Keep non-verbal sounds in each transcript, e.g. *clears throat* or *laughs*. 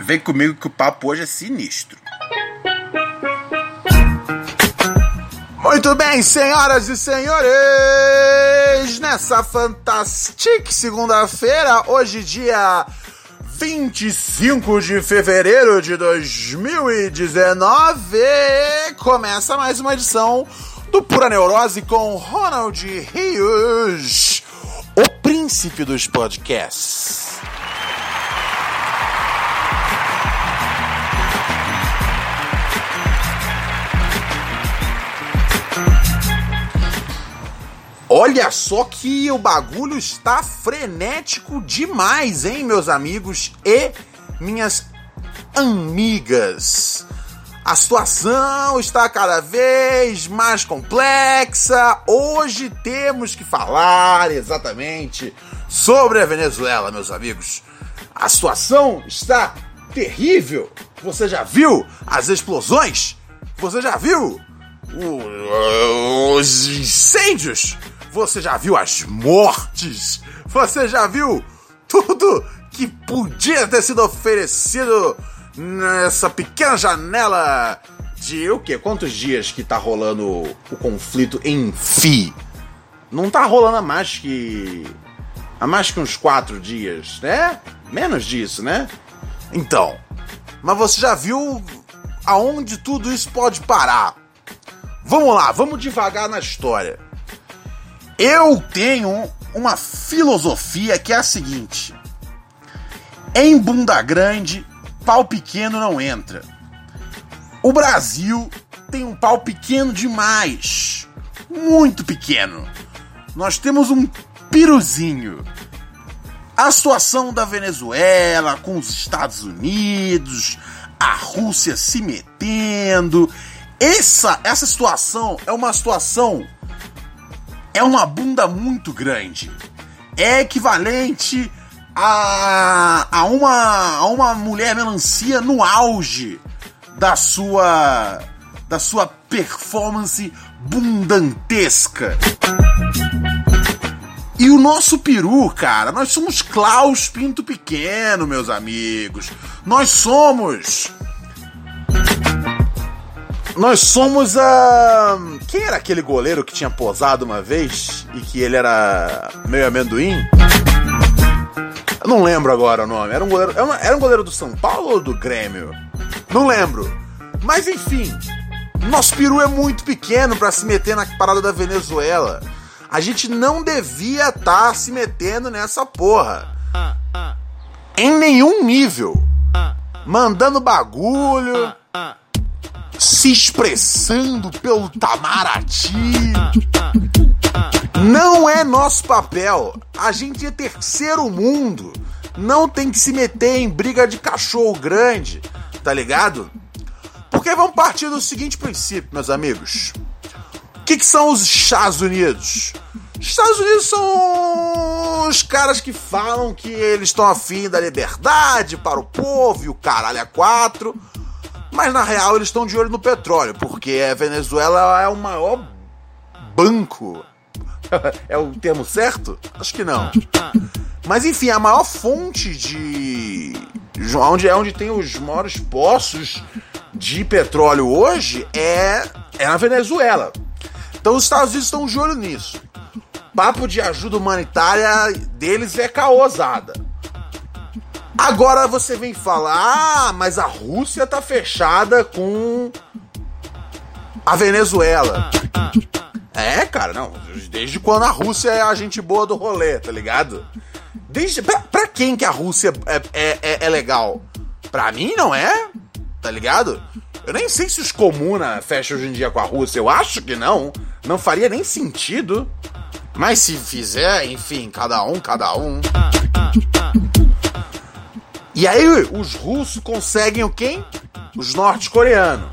Vem comigo que o papo hoje é sinistro. Muito bem, senhoras e senhores! Nessa fantástica segunda-feira, hoje dia 25 de fevereiro de 2019, começa mais uma edição do Pura Neurose com Ronald Rios, o príncipe dos podcasts. Olha só que o bagulho está frenético demais, hein, meus amigos e minhas amigas. A situação está cada vez mais complexa. Hoje temos que falar exatamente sobre a Venezuela, meus amigos. A situação está terrível. Você já viu as explosões? Você já viu os incêndios? Você já viu as mortes? Você já viu tudo que podia ter sido oferecido nessa pequena janela de o quê? Quantos dias que tá rolando o conflito em FI? Não tá rolando há mais que. há mais que uns quatro dias, né? Menos disso, né? Então. Mas você já viu aonde tudo isso pode parar? Vamos lá, vamos devagar na história. Eu tenho uma filosofia que é a seguinte: em bunda grande, pau pequeno não entra. O Brasil tem um pau pequeno demais. Muito pequeno. Nós temos um piruzinho. A situação da Venezuela com os Estados Unidos, a Rússia se metendo. Essa, essa situação é uma situação. É uma bunda muito grande. É equivalente a, a, uma, a uma mulher melancia no auge da sua, da sua performance bundantesca. E o nosso peru, cara, nós somos Klaus Pinto Pequeno, meus amigos. Nós somos. Nós somos a. Quem era aquele goleiro que tinha posado uma vez e que ele era meio amendoim? Eu não lembro agora o nome. Era um goleiro, um- era um goleiro do São Paulo ou do Grêmio? Não lembro. Mas enfim, nosso peru é muito pequeno pra se meter na parada da Venezuela. A gente não devia estar se metendo nessa porra. Em nenhum nível. Mandando bagulho. Se expressando pelo Tamaraty. Não é nosso papel. A gente é terceiro mundo. Não tem que se meter em briga de cachorro grande, tá ligado? Porque vamos partir do seguinte princípio, meus amigos. O que, que são os Estados Unidos? Os Estados Unidos são os caras que falam que eles estão afim da liberdade para o povo e o caralho é quatro. Mas na real eles estão de olho no petróleo, porque a Venezuela é o maior banco. *laughs* é o termo certo? Acho que não. Mas enfim, a maior fonte de. Onde é onde tem os maiores poços de petróleo hoje é, é na Venezuela. Então os Estados Unidos estão de olho nisso. Papo de ajuda humanitária deles é caosada. Agora você vem falar, ah, mas a Rússia tá fechada com a Venezuela. É, cara, não. Desde quando a Rússia é a gente boa do rolê, tá ligado? Desde, pra, pra quem que a Rússia é, é, é, é legal? Pra mim não é, tá ligado? Eu nem sei se os comuna fecham hoje em dia com a Rússia. Eu acho que não. Não faria nem sentido. Mas se fizer, enfim, cada um, cada um. E aí os russos conseguem o quem? Os norte-coreanos.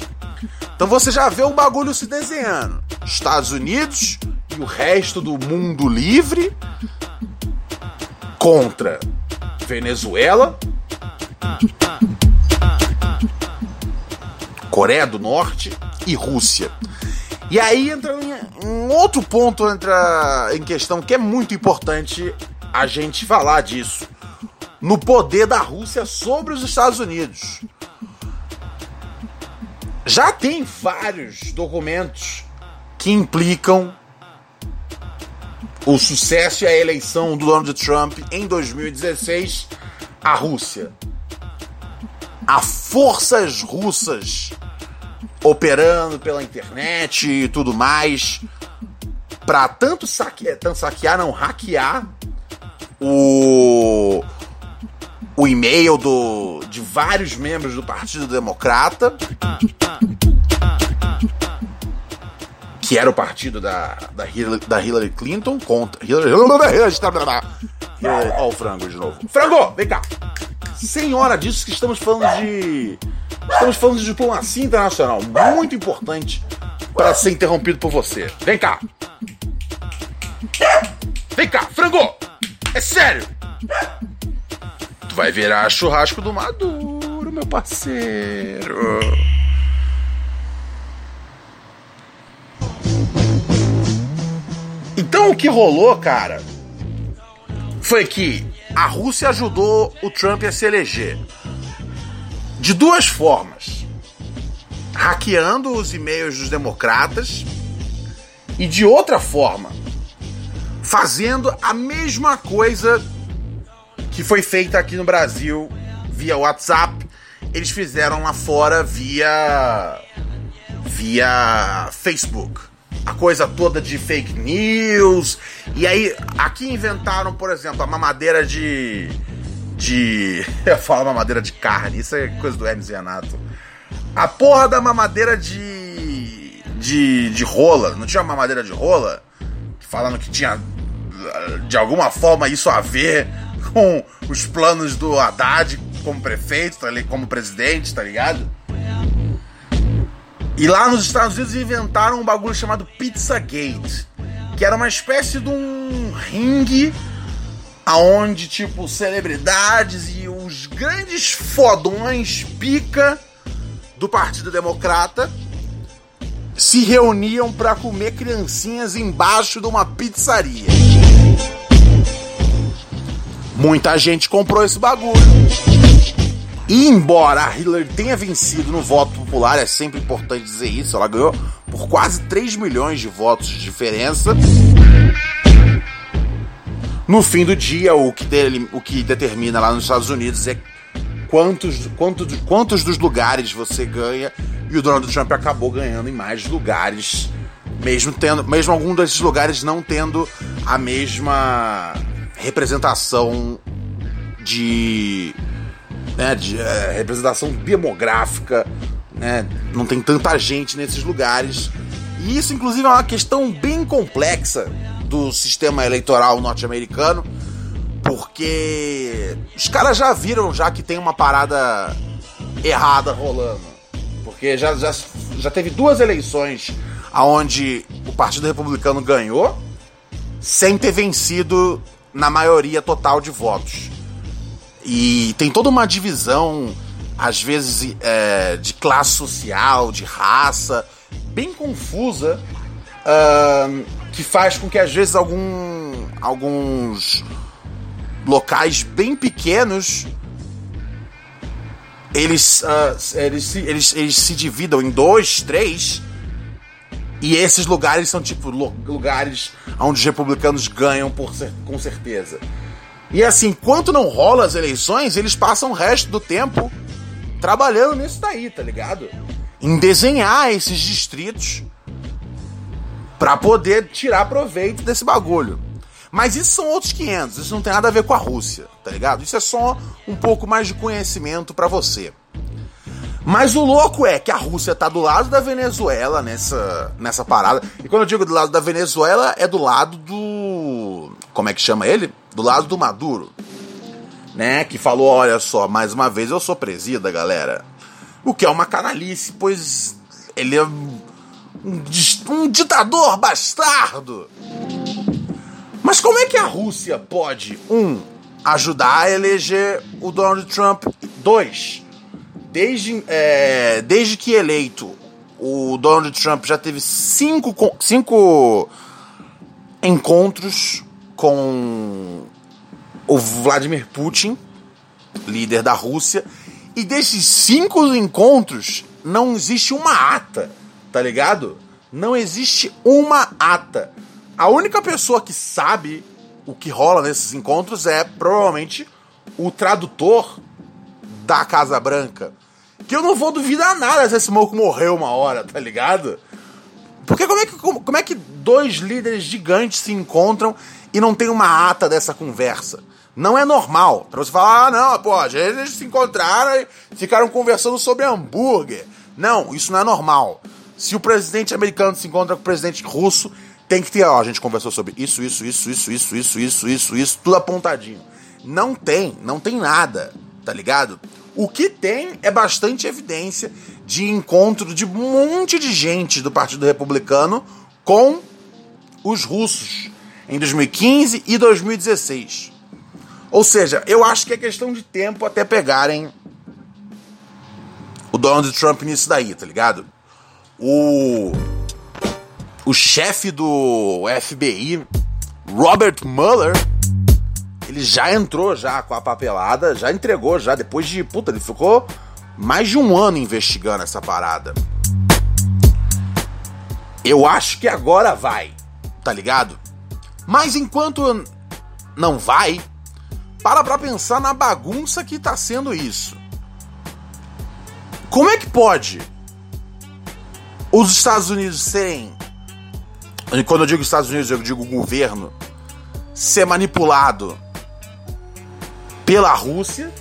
Então você já vê o bagulho se desenhando. Estados Unidos e o resto do mundo livre contra Venezuela, Coreia do Norte e Rússia. E aí entra um outro ponto entra em questão que é muito importante a gente falar disso. No poder da Rússia sobre os Estados Unidos. Já tem vários documentos que implicam o sucesso e a eleição do Donald Trump em 2016 à Rússia. Há forças russas operando pela internet e tudo mais para tanto tanto saquear, não hackear o o e-mail do, de vários membros do Partido Democrata, que era o partido da, da, Hillary, da Hillary Clinton contra. Hillary. Olha o frango de novo. Frango, vem cá. Senhora disso que estamos falando de. Estamos falando de diplomacia internacional. Muito importante para ser interrompido por você. Vem cá. Vem cá, frango! É sério! Tu vai virar churrasco do Maduro, meu parceiro. Então o que rolou, cara, foi que a Rússia ajudou o Trump a se eleger de duas formas: hackeando os e-mails dos democratas e de outra forma, fazendo a mesma coisa que foi feita aqui no Brasil via WhatsApp, eles fizeram lá fora via via Facebook. A coisa toda de fake news. E aí, aqui inventaram, por exemplo, a mamadeira de. De. *laughs* Eu falo mamadeira de carne, isso é coisa do Hermes Renato. A porra da mamadeira de. De, de rola. Não tinha mamadeira de rola? Falando que tinha. De alguma forma isso a ver com os planos do Haddad como prefeito, tá como presidente, tá ligado? E lá nos Estados Unidos inventaram um bagulho chamado Pizzagate, que era uma espécie de um ringue aonde tipo celebridades e os grandes fodões pica do Partido Democrata se reuniam para comer criancinhas embaixo de uma pizzaria. Muita gente comprou esse bagulho. E embora a Hillary tenha vencido no voto popular, é sempre importante dizer isso, ela ganhou por quase 3 milhões de votos de diferença. No fim do dia, o que, dele, o que determina lá nos Estados Unidos é quantos, quantos, quantos dos lugares você ganha. E o Donald Trump acabou ganhando em mais lugares, mesmo tendo, mesmo algum desses lugares não tendo a mesma representação de, né, de é, representação demográfica, né? Não tem tanta gente nesses lugares. E isso, inclusive, é uma questão bem complexa do sistema eleitoral norte-americano, porque os caras já viram já que tem uma parada errada rolando. Porque já, já, já teve duas eleições aonde o Partido Republicano ganhou sem ter vencido na maioria total de votos. E tem toda uma divisão, às vezes, é, de classe social, de raça, bem confusa, uh, que faz com que, às vezes, algum, alguns locais bem pequenos eles, uh, eles, eles, eles se dividam em dois, três e esses lugares são tipo lugares onde os republicanos ganham por com certeza. E assim, enquanto não rola as eleições, eles passam o resto do tempo trabalhando nisso daí, tá ligado? Em desenhar esses distritos para poder tirar proveito desse bagulho. Mas isso são outros 500, isso não tem nada a ver com a Rússia, tá ligado? Isso é só um pouco mais de conhecimento para você. Mas o louco é que a Rússia tá do lado da Venezuela nessa, nessa parada. E quando eu digo do lado da Venezuela, é do lado do. Como é que chama ele? Do lado do Maduro. né? Que falou: olha só, mais uma vez eu sou presida, galera. O que é uma canalice, pois ele é um, um ditador bastardo. Mas como é que a Rússia pode, um, ajudar a eleger o Donald Trump? Dois, desde, é, desde que eleito, o Donald Trump já teve cinco, cinco encontros com o Vladimir Putin, líder da Rússia, e desses cinco encontros não existe uma ata, tá ligado? Não existe uma ata. A única pessoa que sabe o que rola nesses encontros é provavelmente o tradutor da Casa Branca. Que eu não vou duvidar nada se esse maluco morreu uma hora, tá ligado? Porque como é que, como, como é que dois líderes gigantes se encontram e não tem uma ata dessa conversa? Não é normal. Pra você falar, ah, não, pô, eles se encontraram e ficaram conversando sobre hambúrguer. Não, isso não é normal. Se o presidente americano se encontra com o presidente russo, tem que ter, ó, a gente conversou sobre isso, isso, isso, isso, isso, isso, isso, isso, isso, tudo apontadinho. Não tem, não tem nada, tá ligado? O que tem é bastante evidência de encontro de um monte de gente do Partido Republicano com os russos em 2015 e 2016. Ou seja, eu acho que é questão de tempo até pegarem o Donald Trump nisso daí, tá ligado? O o chefe do FBI, Robert Mueller, ele já entrou já com a papelada, já entregou já depois de, puta, ele ficou mais de um ano investigando essa parada. Eu acho que agora vai, tá ligado? Mas enquanto não vai, para pra pensar na bagunça que tá sendo isso. Como é que pode os Estados Unidos serem. Quando eu digo Estados Unidos, eu digo governo, ser manipulado pela Rússia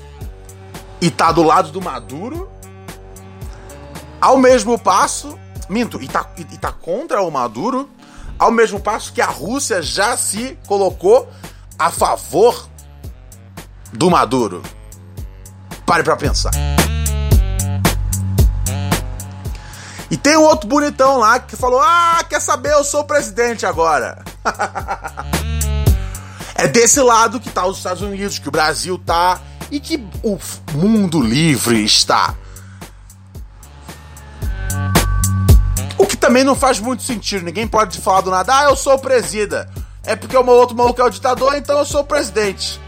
e tá do lado do Maduro, ao mesmo passo. Minto, e tá, e tá contra o Maduro, ao mesmo passo que a Rússia já se colocou a favor do Maduro. Pare pra pensar. E tem um outro bonitão lá que falou: Ah, quer saber? Eu sou presidente agora. *laughs* é desse lado que tá os Estados Unidos, que o Brasil tá e que o mundo livre está. O que também não faz muito sentido. Ninguém pode falar do nada, ah, eu sou o presida. É porque o meu outro maluco é o ditador, então eu sou o presidente.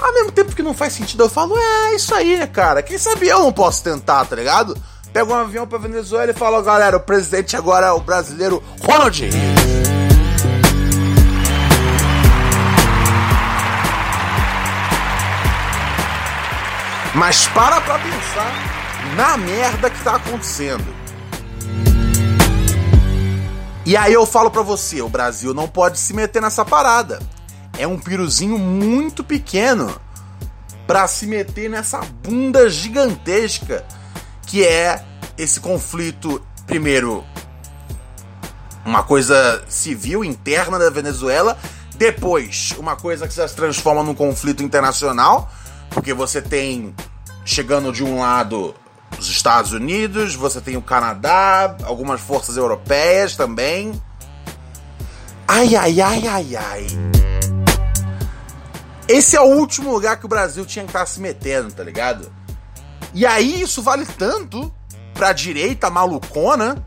Ao mesmo tempo que não faz sentido, eu falo, é isso aí, cara? Quem sabe eu não posso tentar, tá ligado? Pega um avião pra Venezuela e fala, galera, o presidente agora é o brasileiro Ronald Mas para pra pensar na merda que tá acontecendo. E aí eu falo pra você, o Brasil não pode se meter nessa parada. É um piruzinho muito pequeno para se meter nessa bunda gigantesca que é esse conflito, primeiro, uma coisa civil interna da Venezuela, depois, uma coisa que se transforma num conflito internacional, porque você tem, chegando de um lado, os Estados Unidos, você tem o Canadá, algumas forças europeias também. Ai, ai, ai, ai, ai. Esse é o último lugar que o Brasil tinha que estar se metendo, tá ligado? E aí isso vale tanto pra direita malucona,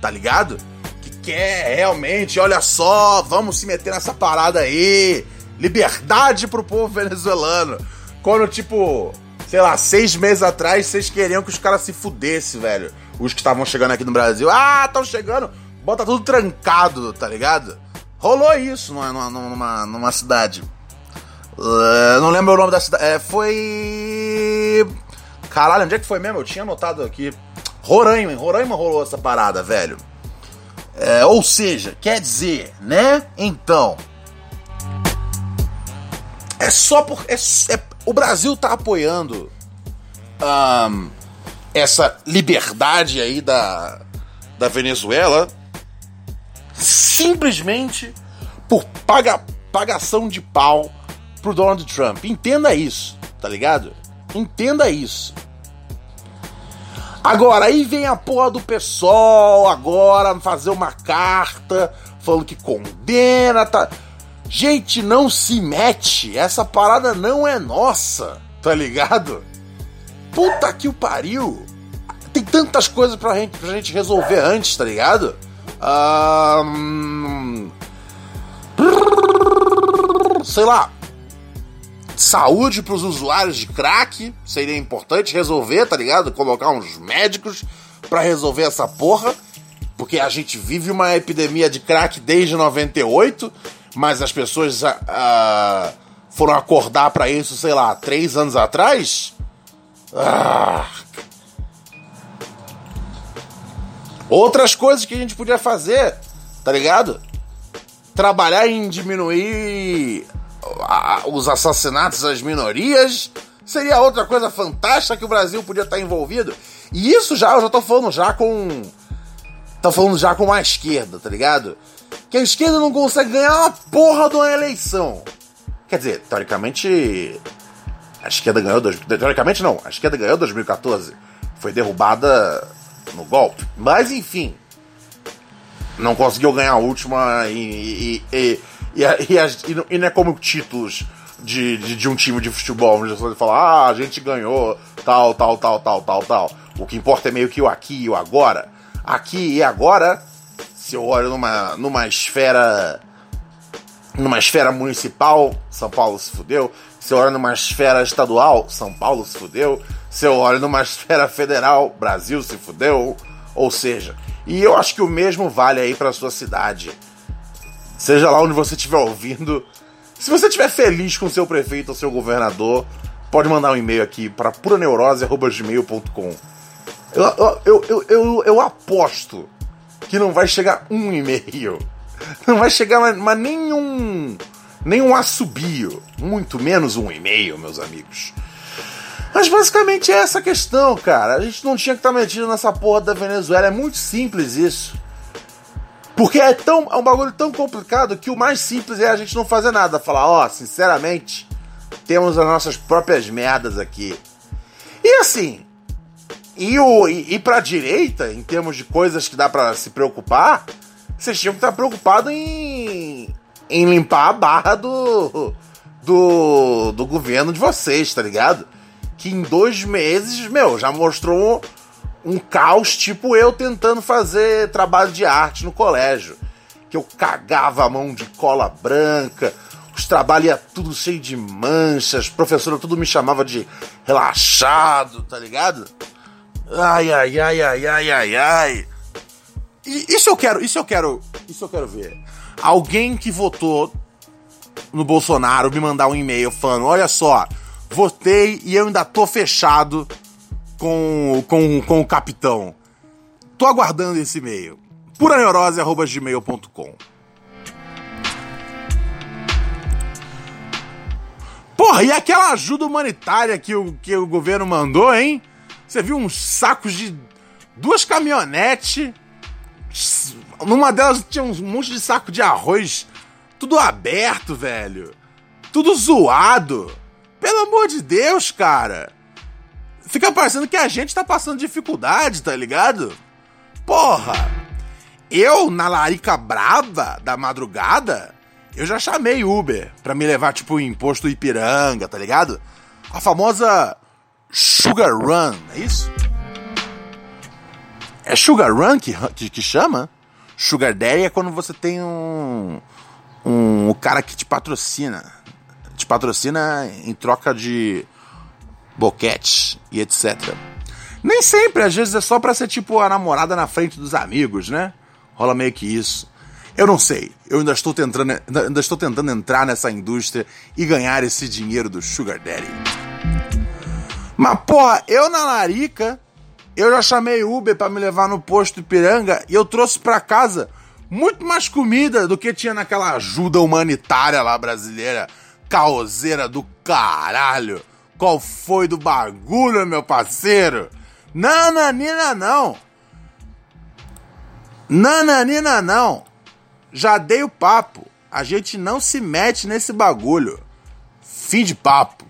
tá ligado? Que quer realmente, olha só, vamos se meter nessa parada aí. Liberdade pro povo venezuelano. Quando, tipo, sei lá, seis meses atrás, vocês queriam que os caras se fudessem, velho. Os que estavam chegando aqui no Brasil. Ah, estão chegando. Bota tudo trancado, tá ligado? Rolou isso numa, numa, numa cidade. Uh, não lembro o nome da cidade. É, foi. Caralho, onde é que foi mesmo? Eu tinha anotado aqui. Roraima, em Roraima rolou essa parada, velho. É, ou seja, quer dizer, né? Então. É só por. É, é, o Brasil tá apoiando um, essa liberdade aí da, da Venezuela simplesmente por paga, pagação de pau pro Donald Trump. Entenda isso, tá ligado? Entenda isso. Agora, aí vem a porra do pessoal agora fazer uma carta falando que condena, tá? Gente, não se mete. Essa parada não é nossa, tá ligado? Puta que o pariu. Tem tantas coisas pra gente, pra gente resolver antes, tá ligado? Um... Sei lá. Saúde pros usuários de crack seria importante resolver, tá ligado? Colocar uns médicos para resolver essa porra. Porque a gente vive uma epidemia de crack desde 98, mas as pessoas uh, foram acordar para isso, sei lá, três anos atrás. Ah. Outras coisas que a gente podia fazer, tá ligado? Trabalhar em diminuir os assassinatos das minorias seria outra coisa fantástica que o Brasil podia estar envolvido. E isso já, eu já tô falando já com. Tô falando já com a esquerda, tá ligado? Que a esquerda não consegue ganhar uma porra de uma eleição. Quer dizer, teoricamente. A esquerda ganhou. Teoricamente não, a esquerda ganhou 2014. Foi derrubada no golpe. Mas enfim. Não conseguiu ganhar a última e. e, e, e, e, e não é como títulos de, de, de, um time de futebol, onde você fala, ah, a gente ganhou, tal, tal, tal, tal, tal, tal. O que importa é meio que o aqui e o agora. Aqui e agora, se eu olho numa, numa esfera. Numa esfera municipal, São Paulo se fudeu. Se eu olho numa esfera estadual, São Paulo se fudeu. Se eu olho numa *laughs* esfera federal, Brasil se fudeu. Ou seja, e eu acho que o mesmo vale aí para sua cidade. Seja lá onde você estiver ouvindo. Se você estiver feliz com seu prefeito ou seu governador, pode mandar um e-mail aqui para puraneurose.gmail.com. Eu, eu, eu, eu, eu aposto que não vai chegar um e-mail. Não vai chegar mais nenhum, nenhum assobio. Muito menos um e-mail, meus amigos. Mas basicamente é essa questão, cara. A gente não tinha que estar metido nessa porra da Venezuela. É muito simples isso. Porque é, tão, é um bagulho tão complicado que o mais simples é a gente não fazer nada. Falar, ó, oh, sinceramente, temos as nossas próprias merdas aqui. E assim, e, o, e, pra direita, em termos de coisas que dá para se preocupar, vocês tinham que estar preocupados em, em limpar a barra do, do, do governo de vocês, tá ligado? que em dois meses, meu, já mostrou um, um caos, tipo eu tentando fazer trabalho de arte no colégio. Que eu cagava a mão de cola branca, os trabalhos iam tudo cheio de manchas, professora tudo me chamava de relaxado, tá ligado? Ai, ai, ai, ai, ai, ai, ai. E isso eu quero, isso eu quero, isso eu quero ver. Alguém que votou no Bolsonaro me mandar um e-mail falando: olha só, votei e eu ainda tô fechado com, com, com o capitão. Tô aguardando esse e-mail. puraneurose.gmail.com Porra, e aquela ajuda humanitária que o, que o governo mandou, hein? Você viu uns sacos de duas caminhonetes. Numa delas tinha um monte de saco de arroz, tudo aberto, velho. Tudo zoado. Pelo amor de Deus, cara. Fica parecendo que a gente tá passando dificuldade, tá ligado? Porra! Eu, na larica braba da madrugada, eu já chamei Uber pra me levar, tipo, em imposto Ipiranga, tá ligado? A famosa Sugar Run, é isso? É Sugar Run que, que, que chama? Sugar Daddy é quando você tem um. um cara que te patrocina te patrocina em troca de boquete e etc. Nem sempre, às vezes é só pra ser tipo a namorada na frente dos amigos, né? Rola meio que isso. Eu não sei. Eu ainda estou tentando, ainda estou tentando entrar nessa indústria e ganhar esse dinheiro do Sugar Daddy. Mas, porra, eu na Larica, eu já chamei Uber para me levar no posto Ipiranga e eu trouxe para casa muito mais comida do que tinha naquela ajuda humanitária lá brasileira caoseira do caralho. Qual foi do bagulho, meu parceiro? Nananina não. Nananina não. Já dei o papo. A gente não se mete nesse bagulho. Fim de papo.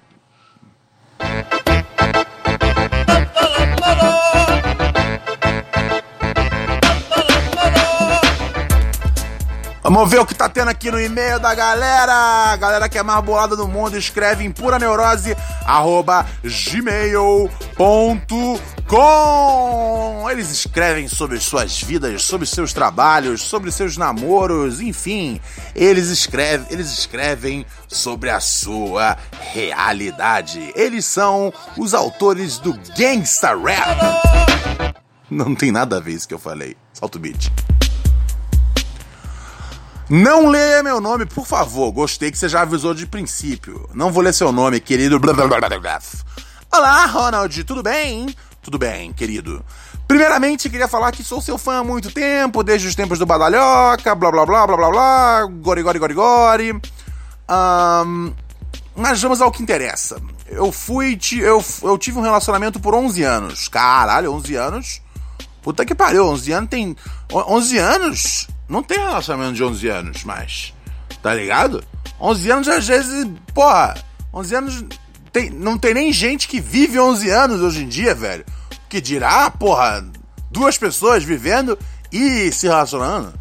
Vamos ver o que tá tendo aqui no e-mail da galera. A galera que é mais bolada do mundo escreve em pura neurose arroba gmail.com. Eles escrevem sobre suas vidas, sobre seus trabalhos, sobre seus namoros, enfim, eles escrevem, eles escrevem sobre a sua realidade. Eles são os autores do Gangsta Rap. Não tem nada a ver isso que eu falei. Solta o beat. Não leia meu nome, por favor. Gostei que você já avisou de princípio. Não vou ler seu nome, querido. Olá, Ronald, tudo bem? Tudo bem, querido. Primeiramente, queria falar que sou seu fã há muito tempo, desde os tempos do Badalhoca, blá blá blá blá blá blá, gori gori gori gori. Um, mas vamos ao que interessa. Eu fui. Eu, eu tive um relacionamento por 11 anos. Caralho, 11 anos? Puta que pariu, 11 anos tem. 11 anos? Não tem relacionamento de 11 anos mais. Tá ligado? 11 anos às vezes, porra, 11 anos tem, não tem nem gente que vive 11 anos hoje em dia, velho. Que dirá, porra, duas pessoas vivendo e se relacionando.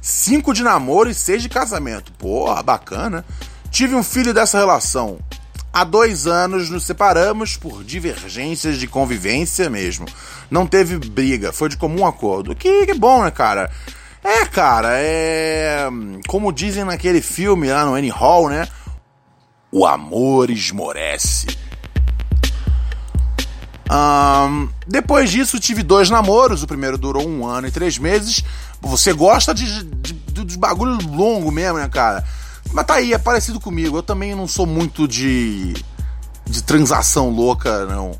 Cinco de namoro e seis de casamento. Porra, bacana. Tive um filho dessa relação. Há dois anos nos separamos por divergências de convivência mesmo. Não teve briga, foi de comum acordo. Que, que bom, né, cara? É, cara, é. Como dizem naquele filme lá no Annie Hall, né? O amor esmorece. Um, depois disso, tive dois namoros. O primeiro durou um ano e três meses. Você gosta de, de, de, de bagulho longo mesmo, né, cara? Mas tá aí, é parecido comigo. Eu também não sou muito de. de transação louca, não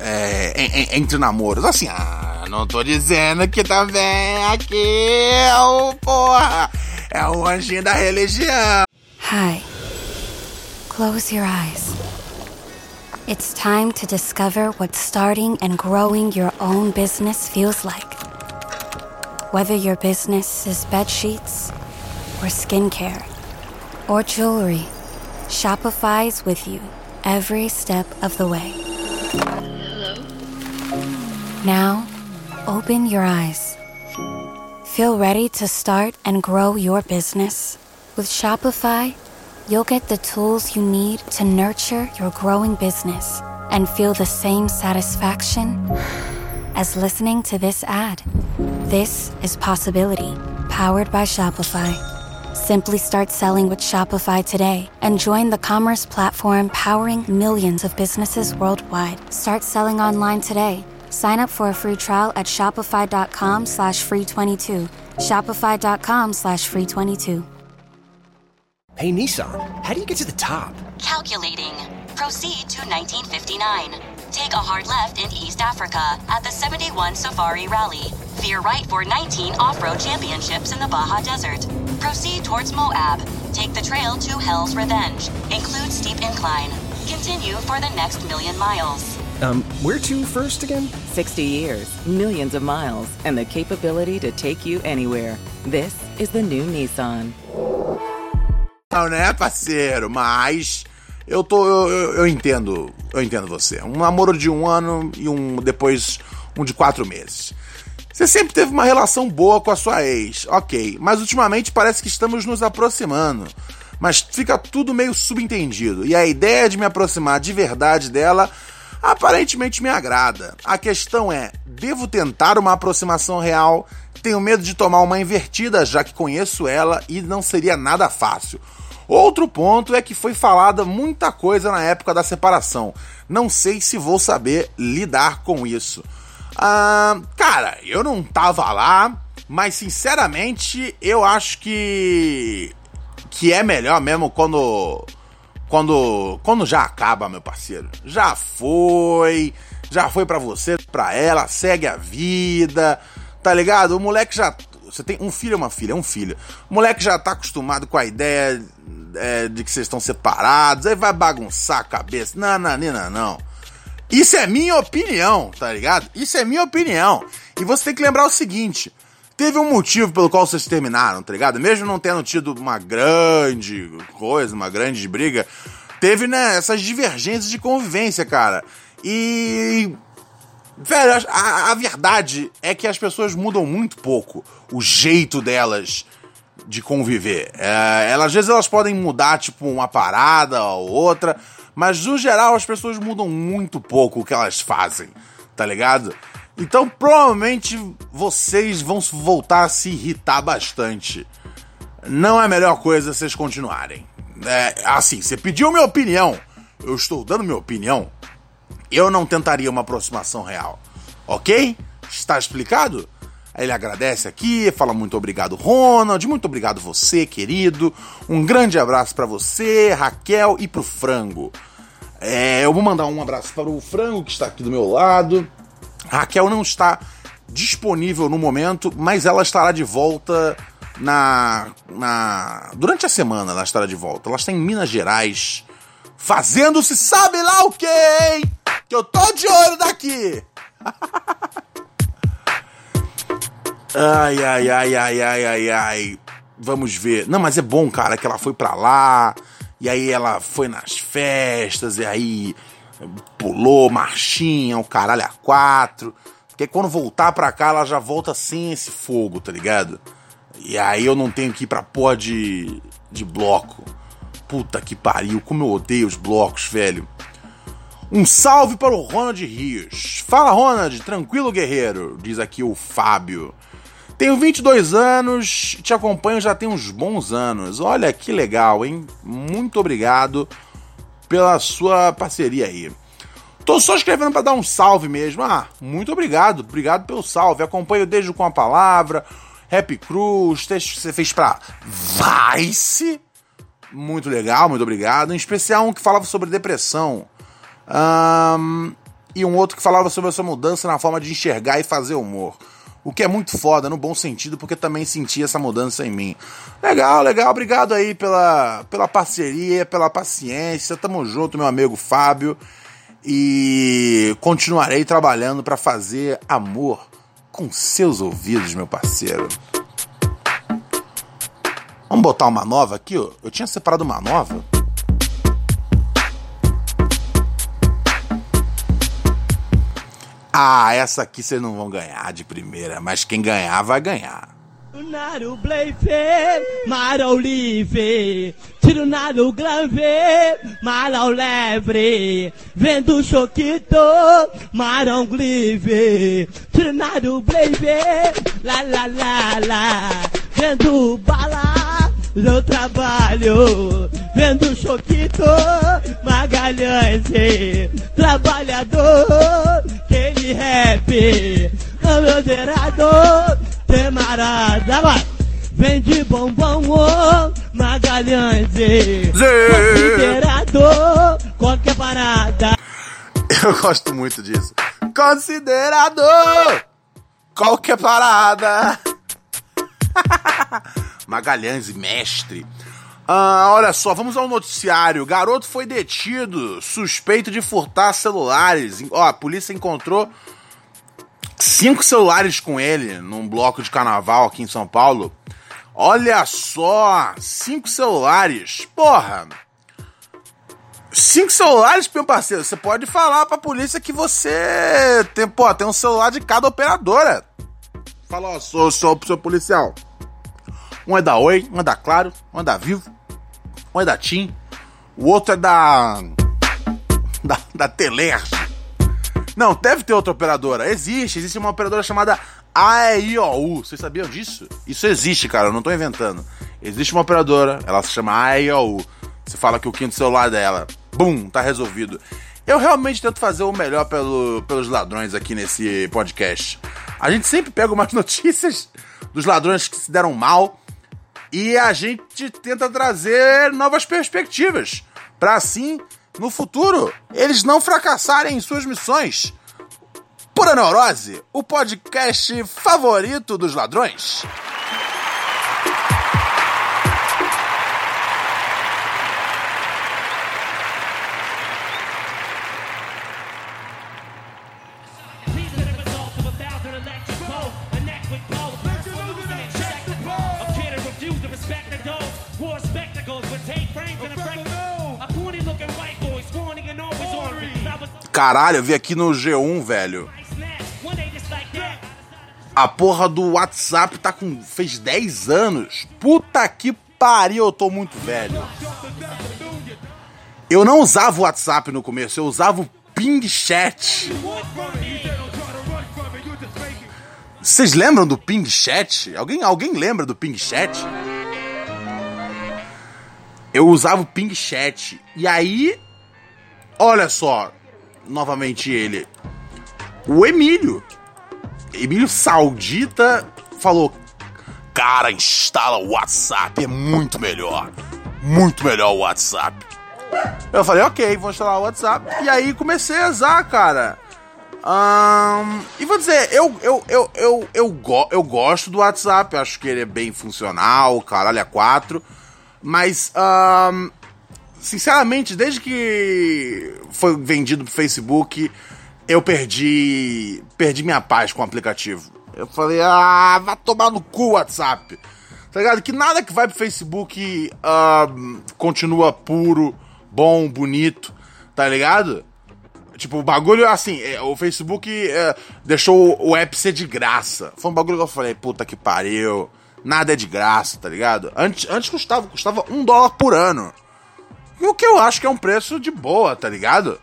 é, entre namoros. Assim, ah, não tô dizendo que também aqui é o porra, é o anjinho da religião. Hi. Close your eyes. It's time to discover what starting and growing your own business feels like. Whether your business is bed sheets or skincare or jewelry, Shopify's with you every step of the way. Now, open your eyes. Feel ready to start and grow your business? With Shopify, you'll get the tools you need to nurture your growing business and feel the same satisfaction as listening to this ad. This is Possibility, powered by Shopify. Simply start selling with Shopify today and join the commerce platform powering millions of businesses worldwide. Start selling online today Sign up for a free trial at shopify.com slash free 22. Shopify.com slash free 22. Hey, Nissan, how do you get to the top? Calculating. Proceed to 1959. Take a hard left in East Africa at the 71 Safari Rally. Veer right for 19 off road championships in the Baja Desert. Proceed towards Moab. Take the trail to Hell's Revenge. Include steep incline. Continue for the next million miles. Um, where to first again? 60 years, millions of miles, and the capability to take you anywhere. This is the new Nissan. Não, né, parceiro? Mas eu tô. Eu, eu, eu, entendo. Eu entendo você. Um namoro de um ano e um depois um de quatro meses. Você sempre teve uma relação boa com a sua ex, ok. Mas ultimamente parece que estamos nos aproximando. Mas fica tudo meio subentendido. E a ideia de me aproximar de verdade dela aparentemente me agrada. A questão é: devo tentar uma aproximação real? Tenho medo de tomar uma invertida, já que conheço ela e não seria nada fácil. Outro ponto é que foi falada muita coisa na época da separação. Não sei se vou saber lidar com isso. Ah, cara, eu não tava lá, mas sinceramente eu acho que que é melhor mesmo quando quando, quando já acaba, meu parceiro. Já foi, já foi para você, para ela, segue a vida, tá ligado? O moleque já. Você tem um filho ou uma filha? É um filho. O moleque já tá acostumado com a ideia é, de que vocês estão separados, aí vai bagunçar a cabeça. Não, não, não, não. Isso é minha opinião, tá ligado? Isso é minha opinião. E você tem que lembrar o seguinte: teve um motivo pelo qual vocês terminaram, tá ligado? Mesmo não tendo tido uma grande coisa, uma grande briga, teve né, essas divergências de convivência, cara. E. Velho, a, a verdade é que as pessoas mudam muito pouco o jeito delas de conviver. É, elas, às vezes elas podem mudar, tipo, uma parada ou outra, mas no geral as pessoas mudam muito pouco o que elas fazem, tá ligado? Então provavelmente vocês vão voltar a se irritar bastante. Não é a melhor coisa vocês continuarem. É, assim, você pediu minha opinião, eu estou dando minha opinião. Eu não tentaria uma aproximação real, ok? Está explicado? Ele agradece aqui, fala muito obrigado, Ronald, muito obrigado você, querido. Um grande abraço para você, Raquel e pro Frango. É, eu vou mandar um abraço para o Frango que está aqui do meu lado. Raquel não está disponível no momento, mas ela estará de volta na, na durante a semana. Ela estará de volta. Ela está em Minas Gerais, fazendo-se sabe lá o quê, hein? Que eu tô de olho daqui. *laughs* ai, ai, ai, ai, ai, ai, ai. Vamos ver. Não, mas é bom, cara, que ela foi para lá. E aí ela foi nas festas, e aí pulou, marchinha, o caralho a quatro. Porque quando voltar pra cá, ela já volta sem esse fogo, tá ligado? E aí eu não tenho que ir pra porra de, de bloco. Puta que pariu, como eu odeio os blocos, velho. Um salve para o Ronald Rios. Fala, Ronald, tranquilo, guerreiro, diz aqui o Fábio. Tenho 22 anos, te acompanho já tem uns bons anos. Olha que legal, hein? Muito obrigado pela sua parceria aí. Tô só escrevendo para dar um salve mesmo. Ah, muito obrigado. Obrigado pelo salve. Acompanho desde com a palavra. Happy Cruz, texto que você fez pra Vice. Muito legal, muito obrigado. Em especial um que falava sobre depressão. Um, e um outro que falava sobre essa mudança na forma de enxergar e fazer humor. O que é muito foda, no bom sentido, porque também senti essa mudança em mim. Legal, legal. Obrigado aí pela, pela parceria, pela paciência. Tamo junto, meu amigo Fábio. E continuarei trabalhando para fazer amor com seus ouvidos, meu parceiro. Vamos botar uma nova aqui, ó. Eu tinha separado uma nova. Ah, essa aqui vocês não vão ganhar de primeira, mas quem ganhar vai ganhar. Naro Bleife, Marau Live, Tiro Glave, Marau Lebre, Vendo Choquito, Marão Glive, Tiro Naro Bleife, La La La La, Vendo Bala, eu trabalho, vendo Choquito, Magalhães, trabalhador, aquele rap, o meu zerador, temarada, vai. Vende bombom, oh, Magalhães, considerador, qualquer parada. Eu gosto muito disso. Considerador, qualquer parada. *laughs* Magalhães, mestre. Ah, olha só, vamos ao noticiário. Garoto foi detido, suspeito de furtar celulares. Ó, a polícia encontrou cinco celulares com ele num bloco de carnaval aqui em São Paulo. Olha só, cinco celulares. Porra. Cinco celulares, meu parceiro. Você pode falar pra polícia que você tem, pô, tem um celular de cada operadora. Fala, ó, sou, sou, sou policial. Um é da Oi, um é da Claro, um é da Vivo, um é da TIM, o outro é da. da, da Telerge. Não, deve ter outra operadora. Existe, existe uma operadora chamada AEIOU. Vocês sabiam disso? Isso existe, cara, eu não tô inventando. Existe uma operadora, ela se chama AEIOU. Você fala que o quinto celular dela, bum, tá resolvido. Eu realmente tento fazer o melhor pelo, pelos ladrões aqui nesse podcast. A gente sempre pega umas *laughs* notícias dos ladrões que se deram mal e a gente tenta trazer novas perspectivas para assim, no futuro, eles não fracassarem em suas missões. Pura Neurose, o podcast favorito dos ladrões. Caralho, eu vi aqui no G1, velho. A porra do WhatsApp tá com. fez 10 anos. Puta que pariu, eu tô muito velho. Eu não usava o WhatsApp no começo, eu usava o Ping Chat. Vocês lembram do Ping Chat? Alguém, alguém lembra do Ping Chat? Eu usava o Ping Chat. E aí, olha só, novamente ele. O Emílio. Emílio Saudita falou: Cara, instala o WhatsApp, é muito melhor. Muito melhor o WhatsApp. Eu falei, ok, vou instalar o WhatsApp. E aí comecei a usar, cara. Um, e vou dizer, eu, eu, eu, eu, eu, go eu gosto do WhatsApp, acho que ele é bem funcional, caralho, é 4. Mas, um, sinceramente, desde que foi vendido pro Facebook, eu perdi. Perdi minha paz com o aplicativo. Eu falei, ah, vai tomar no cu WhatsApp. Tá ligado? Que nada que vai pro Facebook uh, continua puro, bom, bonito, tá ligado? Tipo, o bagulho, assim, é, o Facebook é, deixou o app ser de graça. Foi um bagulho que eu falei, puta que pariu. Nada é de graça, tá ligado? Antes, antes custava, custava um dólar por ano. O que eu acho que é um preço de boa, tá ligado?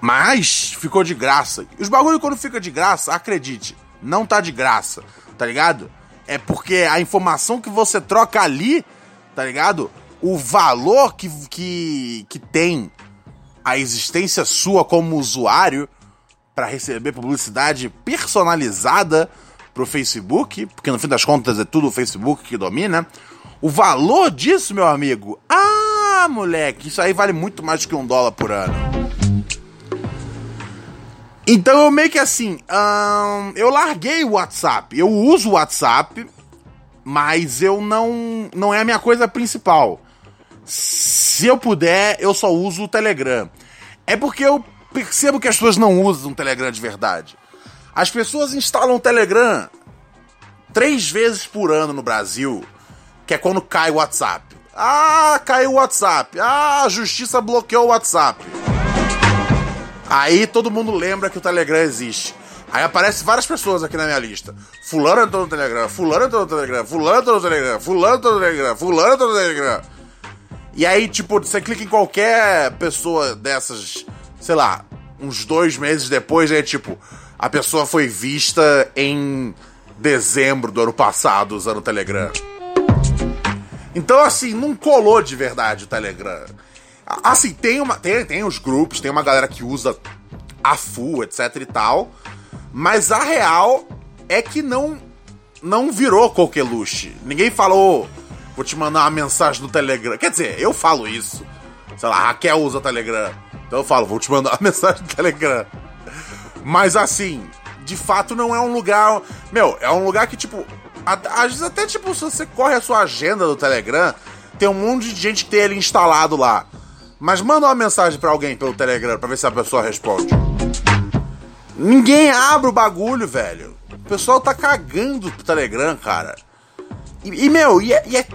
Mas ficou de graça. Os bagulho quando fica de graça, acredite, não tá de graça, tá ligado? É porque a informação que você troca ali, tá ligado? O valor que, que, que tem a existência sua como usuário para receber publicidade personalizada pro Facebook, porque no fim das contas é tudo o Facebook que domina. O valor disso, meu amigo, ah, moleque, isso aí vale muito mais que um dólar por ano. Então eu meio que assim, hum, eu larguei o WhatsApp. Eu uso o WhatsApp, mas eu não. não é a minha coisa principal. Se eu puder, eu só uso o Telegram. É porque eu percebo que as pessoas não usam o Telegram de verdade. As pessoas instalam o Telegram três vezes por ano no Brasil, que é quando cai o WhatsApp. Ah, caiu o WhatsApp. Ah, a justiça bloqueou o WhatsApp. Aí todo mundo lembra que o Telegram existe. Aí aparece várias pessoas aqui na minha lista. Fulano entrou no Telegram, fulano entrou no Telegram, fulano entrou no Telegram, fulano entrou no Telegram, fulano entrou no Telegram. E aí, tipo, você clica em qualquer pessoa dessas, sei lá, uns dois meses depois, é tipo, a pessoa foi vista em dezembro do ano passado usando o Telegram. Então, assim, não colou de verdade o Telegram. Assim, tem, uma, tem, tem os grupos, tem uma galera que usa a full, etc e tal. Mas a real é que não não virou coqueluche. Ninguém falou, vou te mandar uma mensagem no Telegram. Quer dizer, eu falo isso. Sei lá, Raquel usa Telegram. Então eu falo, vou te mandar uma *laughs* mensagem no Telegram. Mas assim, de fato não é um lugar. Meu, é um lugar que, tipo. Às vezes até, tipo, se você corre a sua agenda do Telegram, tem um monte de gente que tem ele instalado lá. Mas manda uma mensagem para alguém pelo Telegram pra ver se a pessoa responde. Ninguém abre o bagulho, velho. O pessoal tá cagando pro Telegram, cara. E, e meu, e, é, e é,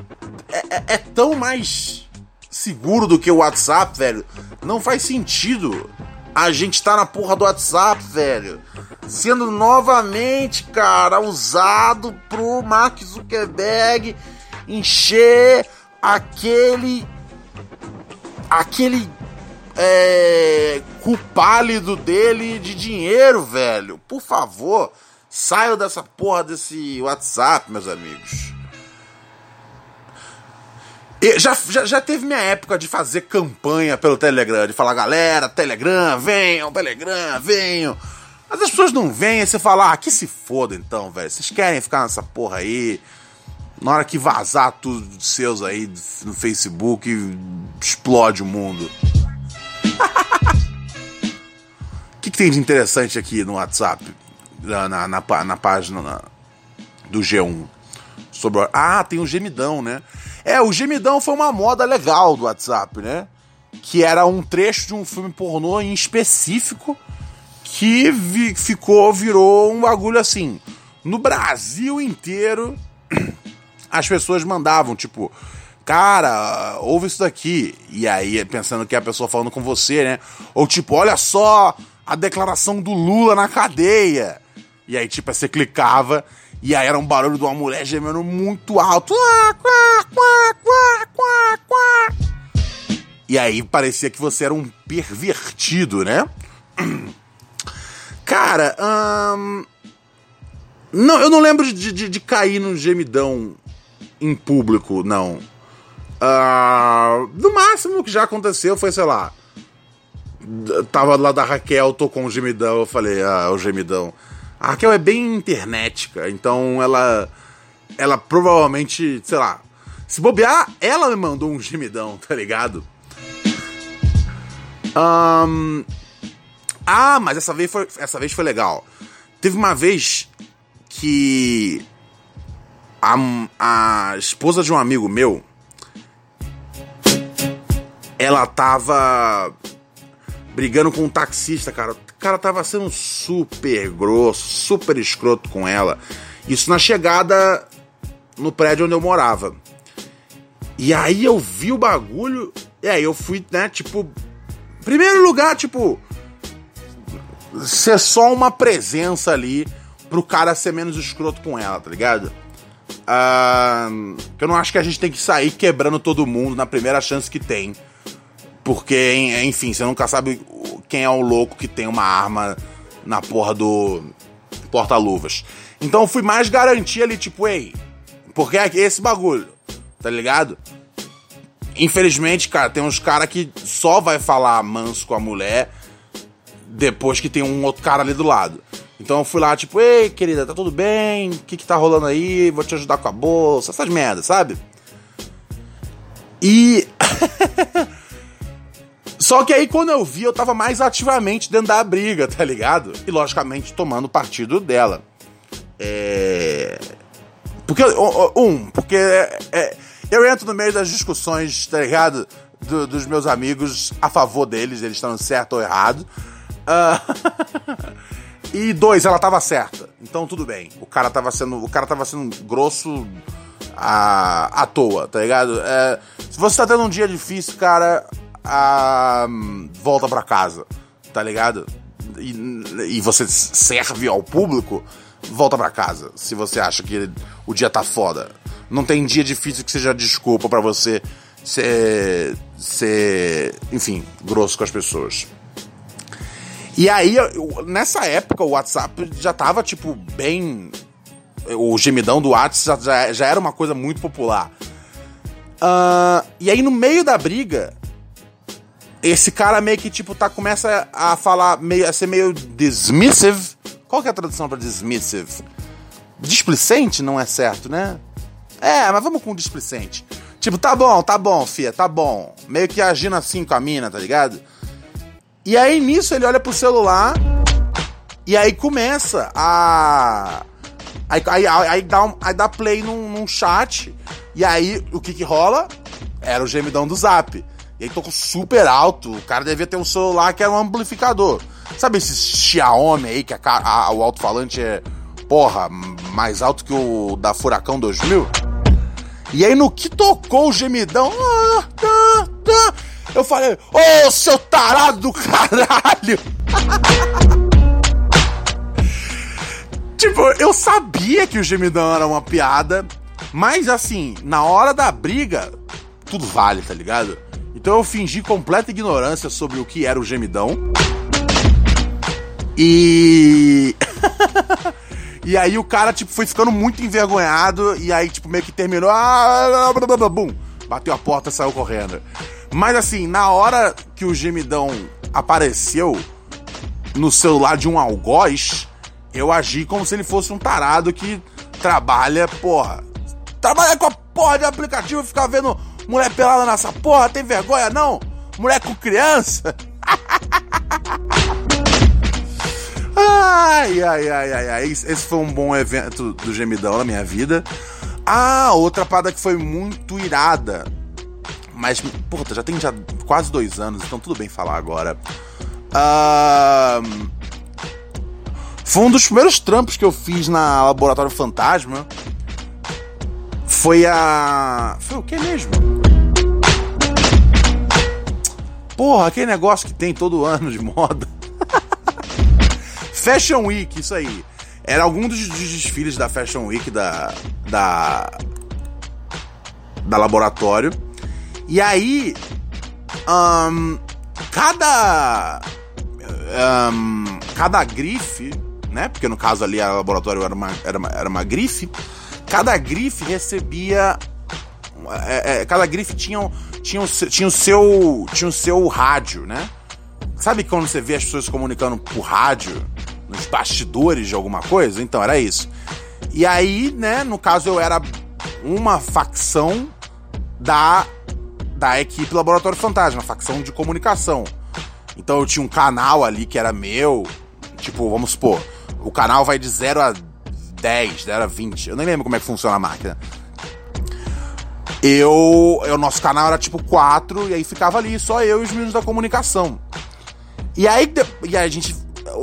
é, é, tão mais seguro do que o WhatsApp, velho. Não faz sentido a gente tá na porra do WhatsApp, velho. Sendo novamente, cara, usado pro Mark Zuckerberg encher aquele. aquele. É, cu pálido dele de dinheiro, velho. Por favor, saiam dessa porra desse WhatsApp, meus amigos. Já, já, já teve minha época de fazer campanha pelo Telegram, de falar, galera, Telegram, venham, Telegram, venham. Mas as pessoas não vêm, e você fala, ah, que se foda então, velho. Vocês querem ficar nessa porra aí. Na hora que vazar tudo de seus aí no Facebook, explode o mundo. O *laughs* que, que, tem de interessante aqui no WhatsApp? Na, na, na, na página na, do G1. Sobre. Ah, tem o gemidão, né? É, o gemidão foi uma moda legal do WhatsApp, né? Que era um trecho de um filme pornô em específico que vi, ficou, virou um bagulho assim. No Brasil inteiro, *clears throat* as pessoas mandavam, tipo, cara, ouve isso daqui. E aí, pensando que é a pessoa falando com você, né? Ou tipo, olha só a declaração do Lula na cadeia. E aí, tipo, você clicava e aí era um barulho de uma mulher gemendo muito alto. E aí parecia que você era um pervertido, né? *clears throat* Cara, hum... não, eu não lembro de, de, de cair num gemidão em público, não. Uh, no máximo que já aconteceu foi, sei lá. Tava lá da Raquel, tocou um gemidão, eu falei, ah, o gemidão. A Raquel é bem internética, então ela. Ela provavelmente, sei lá. Se bobear, ela me mandou um gemidão, *laughs* tá ligado? Um, ah, mas essa vez, foi, essa vez foi legal. Teve uma vez que a, a esposa de um amigo meu ela tava brigando com um taxista, cara. Cara tava sendo super grosso, super escroto com ela. Isso na chegada no prédio onde eu morava. E aí eu vi o bagulho, e aí eu fui, né, tipo. Primeiro lugar, tipo. Ser só uma presença ali pro cara ser menos escroto com ela, tá ligado? Uh, eu não acho que a gente tem que sair quebrando todo mundo na primeira chance que tem. Porque, enfim, você nunca sabe quem é o louco que tem uma arma na porra do porta-luvas. Então eu fui mais garantir ali, tipo, ei, porque é esse bagulho, tá ligado? Infelizmente, cara, tem uns cara que só vai falar manso com a mulher depois que tem um outro cara ali do lado. Então eu fui lá, tipo, ei, querida, tá tudo bem? O que que tá rolando aí? Vou te ajudar com a bolsa, essas merdas, sabe? E. *laughs* Só que aí quando eu vi, eu tava mais ativamente dentro da briga, tá ligado? E logicamente tomando partido dela. É. Porque. Um, porque é, é, eu entro no meio das discussões, tá ligado? Do, dos meus amigos a favor deles, eles estão certo ou errado. Uh... *laughs* e dois, ela tava certa. Então tudo bem. O cara tava sendo. O cara tava sendo grosso à, à toa, tá ligado? É, se você tá tendo um dia difícil, cara, a volta para casa, tá ligado? E, e, você serve ao público, volta para casa. Se você acha que o dia tá foda. Não tem dia difícil que seja desculpa para você ser, ser, enfim, grosso com as pessoas. E aí, nessa época, o WhatsApp já tava, tipo, bem. O gemidão do WhatsApp já, já era uma coisa muito popular. Uh, e aí, no meio da briga, esse cara meio que, tipo, tá, começa a falar, meio, a ser meio dismissive. Qual que é a tradução pra dismissive? Displicente não é certo, né? É, mas vamos com displicente. Tipo, tá bom, tá bom, fia, tá bom. Meio que agindo assim com a mina, tá ligado? E aí nisso ele olha pro celular e aí começa a. Aí, aí, aí, dá, um, aí dá play num, num chat. E aí o que que rola? Era o gemidão do zap. E aí tocou super alto. O cara devia ter um celular que era um amplificador. Sabe esses Xiaomi aí que a, a, o alto-falante é, porra, mais alto que o da Furacão 2000? E aí no que tocou o gemidão, ah, ah, eu falei, ô seu tarado do caralho! *laughs* tipo, eu sabia que o gemidão era uma piada, mas assim, na hora da briga, tudo vale, tá ligado? Então eu fingi completa ignorância sobre o que era o gemidão. E. *laughs* e aí o cara, tipo, foi ficando muito envergonhado. E aí, tipo, meio que terminou. Ah, bum! Bateu a porta saiu correndo. Mas assim, na hora que o gemidão apareceu no celular de um algoz, eu agi como se ele fosse um tarado que trabalha, porra. Trabalha com a porra de aplicativo e ficar vendo Mulher pelada nessa porra, tem vergonha não? Mulher com criança? *laughs* ai, ai, ai, ai, ai. Esse foi um bom evento do Gemidão na minha vida. Ah, outra parada que foi muito irada. Mas, puta, já tem já quase dois anos, então tudo bem falar agora. Uh, foi um dos primeiros trampos que eu fiz na Laboratório Fantasma foi a. Foi o que mesmo? Porra, aquele negócio que tem todo ano de moda. *laughs* Fashion Week, isso aí. Era algum dos, desfiles da Fashion Week da. da. da laboratório. E aí. Um, cada. Um, cada grife, né? Porque no caso ali a laboratório era uma, era uma, era uma grife. Cada grife recebia. É, é, cada grife tinha, tinha, tinha, o seu, tinha o seu rádio, né? Sabe quando você vê as pessoas comunicando por rádio? Nos bastidores de alguma coisa? Então, era isso. E aí, né, no caso eu era uma facção da, da equipe Laboratório Fantasma, facção de comunicação. Então eu tinha um canal ali que era meu, tipo, vamos supor, o canal vai de 0 a 10, 0 a 20, eu nem lembro como é que funciona a máquina. Eu, o nosso canal era tipo 4, e aí ficava ali só eu e os meninos da comunicação. E aí, e aí a gente,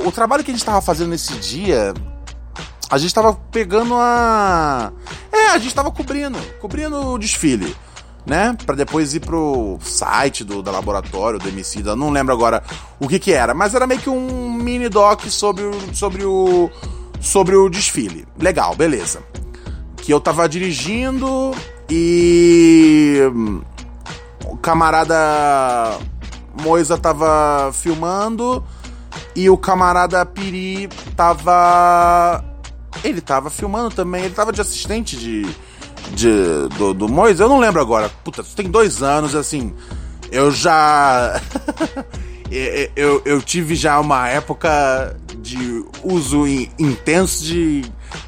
o trabalho que a gente tava fazendo nesse dia, a gente tava pegando a. É, a gente tava cobrindo, cobrindo o desfile né? Para depois ir pro site do, do laboratório, do Emicida, não lembro agora o que que era, mas era meio que um mini doc sobre sobre o, sobre o desfile. Legal, beleza. Que eu tava dirigindo e o camarada Moisa tava filmando e o camarada Piri tava ele tava filmando também, ele tava de assistente de de, do, do Moisés, eu não lembro agora. Puta, tem dois anos, assim. Eu já. *laughs* eu, eu tive já uma época de uso intenso de,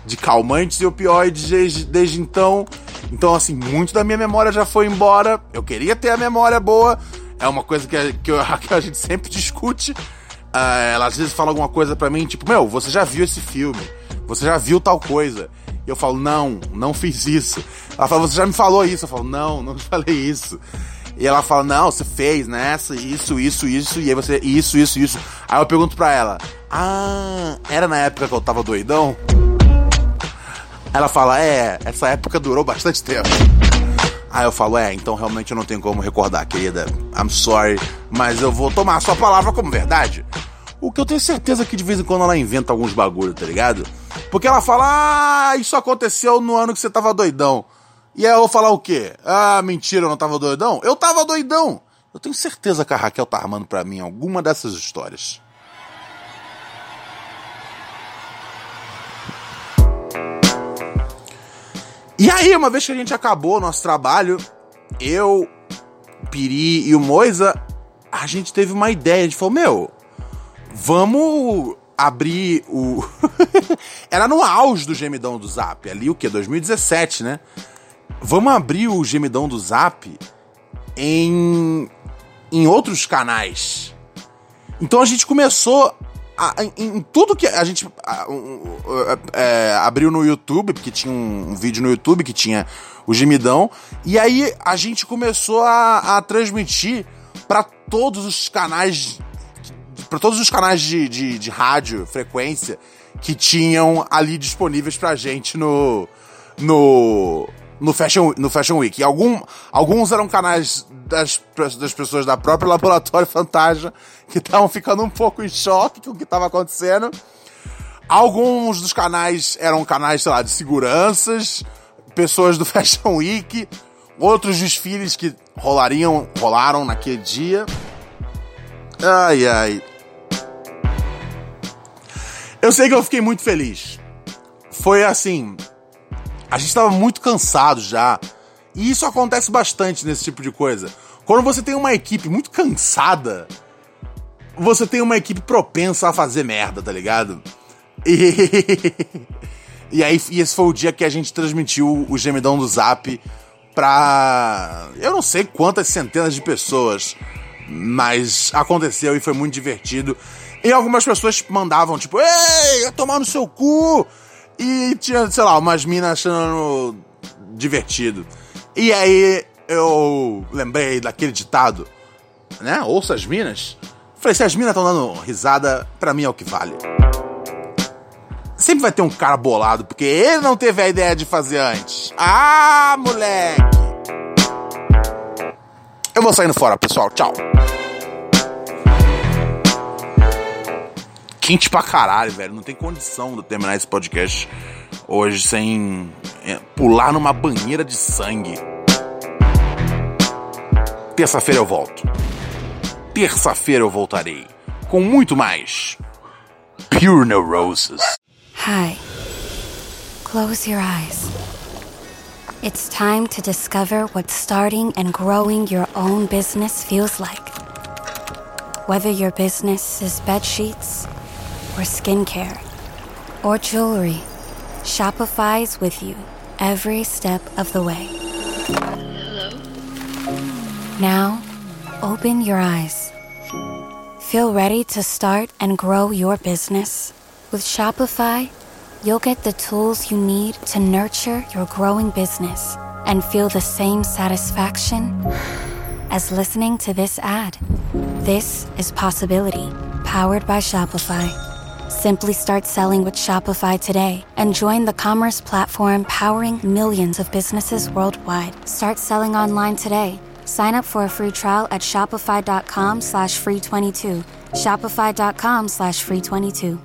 de calmantes e opioides desde, desde então. Então, assim, muito da minha memória já foi embora. Eu queria ter a memória boa. É uma coisa que, a, que, eu, *laughs* que a gente sempre discute. Uh, ela às vezes fala alguma coisa pra mim, tipo, meu, você já viu esse filme? Você já viu tal coisa? E eu falo, não, não fiz isso. Ela fala, você já me falou isso. Eu falo, não, não *laughs* falei isso. E ela fala, não, você fez nessa, isso, isso, isso, e aí você, isso, isso, isso. Aí eu pergunto pra ela, ah, era na época que eu tava doidão? Ela fala, é, essa época durou bastante tempo. Aí eu falo, é, então realmente eu não tenho como recordar, querida. I'm sorry, mas eu vou tomar a sua palavra como verdade. O que eu tenho certeza que de vez em quando ela inventa alguns bagulho, tá ligado? Porque ela fala, ah, isso aconteceu no ano que você tava doidão. E aí eu vou falar o quê? Ah, mentira, eu não tava doidão? Eu tava doidão! Eu tenho certeza que a Raquel tá armando para mim alguma dessas histórias. E aí, uma vez que a gente acabou o nosso trabalho, eu, Piri e o Moisa, a gente teve uma ideia. A gente falou, meu, vamos abrir o. *laughs* Era no auge do gemidão do Zap, ali o que? 2017, né? Vamos abrir o gemidão do Zap em, em outros canais. Então a gente começou a, em, em, tudo que a gente a, é, abriu no YouTube, porque tinha um, um, vídeo no YouTube que tinha o gemidão, e aí a gente começou a, a transmitir para todos os canais para todos os canais de, de, de, rádio, frequência, que tinham ali disponíveis pra gente no. no. No Fashion, no Fashion Week. E algum, alguns eram canais das, das pessoas da própria Laboratório Fantasma que estavam ficando um pouco em choque com o que estava acontecendo. Alguns dos canais eram canais, sei lá, de seguranças, pessoas do *laughs* Fashion Week, outros desfiles que rolariam, rolaram naquele dia. Ai, ai. Eu sei que eu fiquei muito feliz. Foi assim. A gente estava muito cansado já. E isso acontece bastante nesse tipo de coisa. Quando você tem uma equipe muito cansada, você tem uma equipe propensa a fazer merda, tá ligado? E, *laughs* e aí, e esse foi o dia que a gente transmitiu o gemidão do Zap pra. Eu não sei quantas centenas de pessoas, mas aconteceu e foi muito divertido. E algumas pessoas mandavam, tipo, ei, tomar no seu cu! E tinha, sei lá, umas minas achando divertido. E aí eu lembrei daquele ditado, né? Ouça as minas. Falei, se as minas estão dando risada, pra mim é o que vale. Sempre vai ter um cara bolado, porque ele não teve a ideia de fazer antes. Ah, moleque! Eu vou saindo fora, pessoal. Tchau. Quente pra caralho, velho. Não tem condição de terminar esse podcast hoje sem é, pular numa banheira de sangue. Terça-feira eu volto. Terça-feira eu voltarei com muito mais Pure Neurosis. Hi. Close your eyes. It's time to discover what starting and growing your own business feels like. Whether your business is bed sheets or skincare or jewelry, Shopify's with you every step of the way. Now, open your eyes. Feel ready to start and grow your business? With Shopify, you'll get the tools you need to nurture your growing business and feel the same satisfaction as listening to this ad. This is Possibility, powered by Shopify. Simply start selling with Shopify today and join the commerce platform powering millions of businesses worldwide. Start selling online today. Sign up for a free trial at shopify.com slash free 22. Shopify.com slash free 22.